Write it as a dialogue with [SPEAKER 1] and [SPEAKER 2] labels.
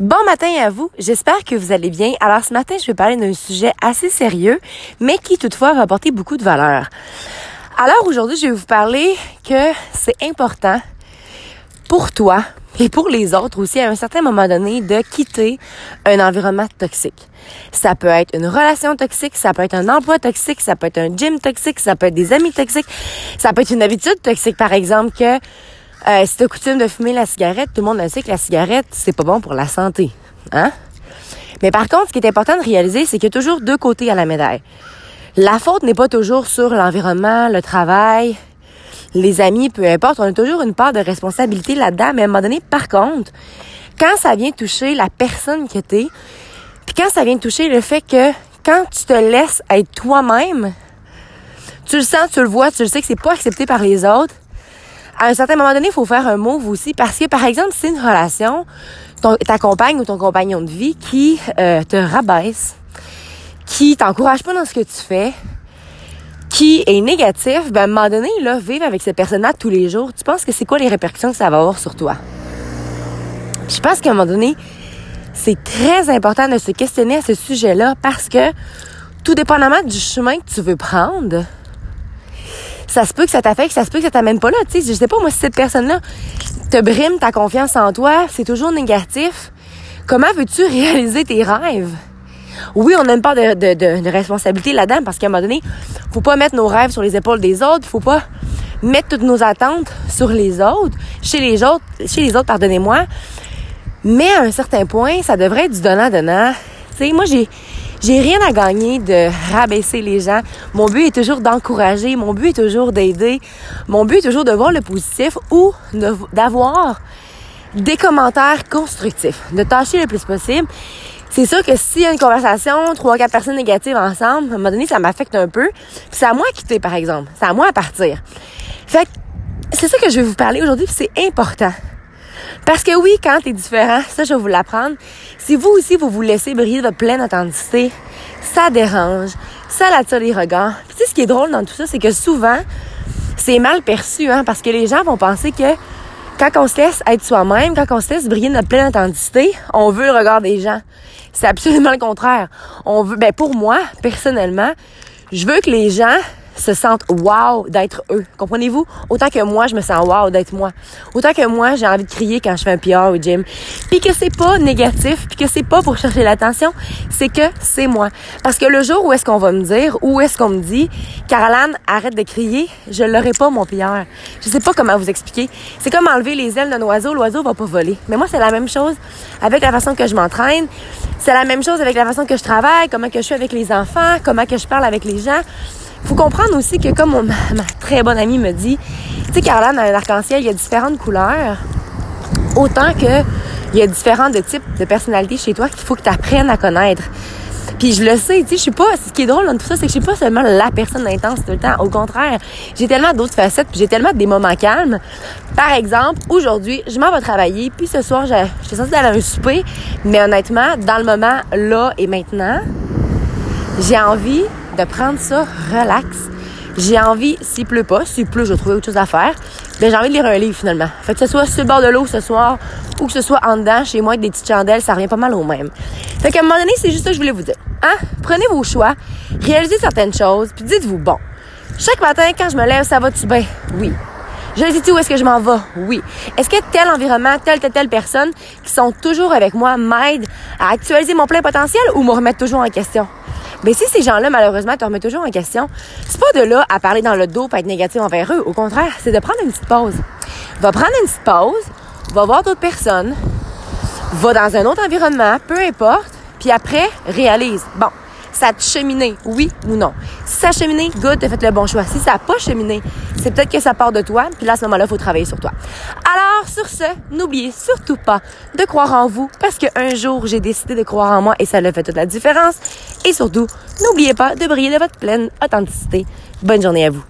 [SPEAKER 1] Bon matin à vous, j'espère que vous allez bien. Alors ce matin, je vais parler d'un sujet assez sérieux, mais qui toutefois va apporter beaucoup de valeur. Alors aujourd'hui, je vais vous parler que c'est important pour toi et pour les autres aussi à un certain moment donné de quitter un environnement toxique. Ça peut être une relation toxique, ça peut être un emploi toxique, ça peut être un gym toxique, ça peut être des amis toxiques, ça peut être une habitude toxique par exemple que euh, si coutume de fumer la cigarette, tout le monde sait que la cigarette, c'est pas bon pour la santé. Hein? Mais par contre, ce qui est important de réaliser, c'est qu'il y a toujours deux côtés à la médaille. La faute n'est pas toujours sur l'environnement, le travail, les amis, peu importe. On a toujours une part de responsabilité là-dedans. Mais à un moment donné, par contre, quand ça vient toucher la personne que t'es, puis quand ça vient toucher le fait que quand tu te laisses être toi-même, tu le sens, tu le vois, tu le sais que c'est pas accepté par les autres, à un certain moment donné, il faut faire un move aussi parce que, par exemple, c'est une relation, ton, ta compagne ou ton compagnon de vie qui euh, te rabaisse, qui t'encourage pas dans ce que tu fais, qui est négatif, ben, à un moment donné, là, vivre avec cette personne-là tous les jours, tu penses que c'est quoi les répercussions que ça va avoir sur toi? je pense qu'à un moment donné, c'est très important de se questionner à ce sujet-là parce que, tout dépendamment du chemin que tu veux prendre, ça se peut que ça t'affecte, ça se peut que ça t'amène pas là. Tu sais, je sais pas, moi, si cette personne-là te brime ta confiance en toi, c'est toujours négatif. Comment veux-tu réaliser tes rêves? Oui, on a une part de, responsabilité là-dedans parce qu'à un moment donné, faut pas mettre nos rêves sur les épaules des autres, faut pas mettre toutes nos attentes sur les autres, chez les autres, chez les autres, pardonnez-moi. Mais à un certain point, ça devrait être du donnant-donnant. Tu sais, moi, j'ai, j'ai rien à gagner de rabaisser les gens. Mon but est toujours d'encourager. Mon but est toujours d'aider. Mon but est toujours de voir le positif ou d'avoir des commentaires constructifs, de tâcher le plus possible. C'est sûr que s'il y a une conversation, trois, quatre personnes négatives ensemble, à un moment donné, ça m'affecte un peu. C'est à moi à quitter, par exemple. C'est à moi à partir. Fait que c'est ça que je vais vous parler aujourd'hui, c'est important. Parce que oui, quand t'es différent, ça je vais vous l'apprendre, si vous aussi vous vous laissez briller de pleine authenticité, ça dérange, ça attire les regards. Puis tu sais ce qui est drôle dans tout ça, c'est que souvent c'est mal perçu hein, parce que les gens vont penser que quand on se laisse être soi-même, quand on se laisse briller notre pleine authenticité, on veut le regard des gens. C'est absolument le contraire. On veut ben pour moi, personnellement, je veux que les gens se sentent wow d'être eux. Comprenez-vous? Autant que moi, je me sens wow d'être moi. Autant que moi, j'ai envie de crier quand je fais un PR au gym. Puis que c'est pas négatif, puis que c'est pas pour chercher l'attention, c'est que c'est moi. Parce que le jour où est-ce qu'on va me dire, où est-ce qu'on me dit, Caroline, arrête de crier, je l'aurai pas mon PR. Je sais pas comment vous expliquer. C'est comme enlever les ailes d'un oiseau, l'oiseau va pas voler. Mais moi, c'est la même chose avec la façon que je m'entraîne. C'est la même chose avec la façon que je travaille, comment que je suis avec les enfants, comment que je parle avec les gens faut comprendre aussi que comme ma, très bonne amie me dit, tu sais, Caroline, dans un arc-en-ciel, il y a différentes couleurs. Autant que il y a différents types de personnalités chez toi qu'il faut que tu apprennes à connaître. Puis je le sais, tu sais, je suis pas. Ce qui est drôle dans tout ça, c'est que je suis pas seulement la personne intense tout le temps. Au contraire, j'ai tellement d'autres facettes, j'ai tellement des moments calmes. Par exemple, aujourd'hui, je m'en vais travailler, puis ce soir, j'étais censée aller à un souper, mais honnêtement, dans le moment là et maintenant, j'ai envie de prendre ça relax. J'ai envie, s'il pleut pas, s'il pleut, je vais trouver autre chose à faire. Ben, j'ai envie de lire un livre finalement. Fait que ce soit sur le bord de l'eau ce soir ou que ce soit en dedans, chez moi avec des petites chandelles, ça revient pas mal au même. Fait qu'à un moment donné, c'est juste ça que je voulais vous dire. Hein? Prenez vos choix, réalisez certaines choses, puis dites-vous, bon, chaque matin, quand je me lève, ça va-tu bien? Oui. Je sais où est-ce que je m'en vais? Oui. Est-ce que tel environnement, telle, telle, telle personne qui sont toujours avec moi m'aident à actualiser mon plein potentiel ou me remettre toujours en question? Mais si ces gens-là, malheureusement, te remettent toujours en question, c'est pas de là à parler dans le dos, pas être négatif envers eux. Au contraire, c'est de prendre une petite pause. Va prendre une petite pause, va voir d'autres personnes, va dans un autre environnement, peu importe, puis après, réalise. Bon, ça a cheminé, oui ou non. Si ça a cheminé, good, t'as fait le bon choix. Si ça n'a pas cheminé, c'est peut-être que ça part de toi, puis là, à ce moment-là, il faut travailler sur toi. Alors, sur ce, n'oubliez surtout pas de croire en vous, parce qu'un jour, j'ai décidé de croire en moi et ça l'a fait toute la différence. Et surtout, n'oubliez pas de briller de votre pleine authenticité. Bonne journée à vous.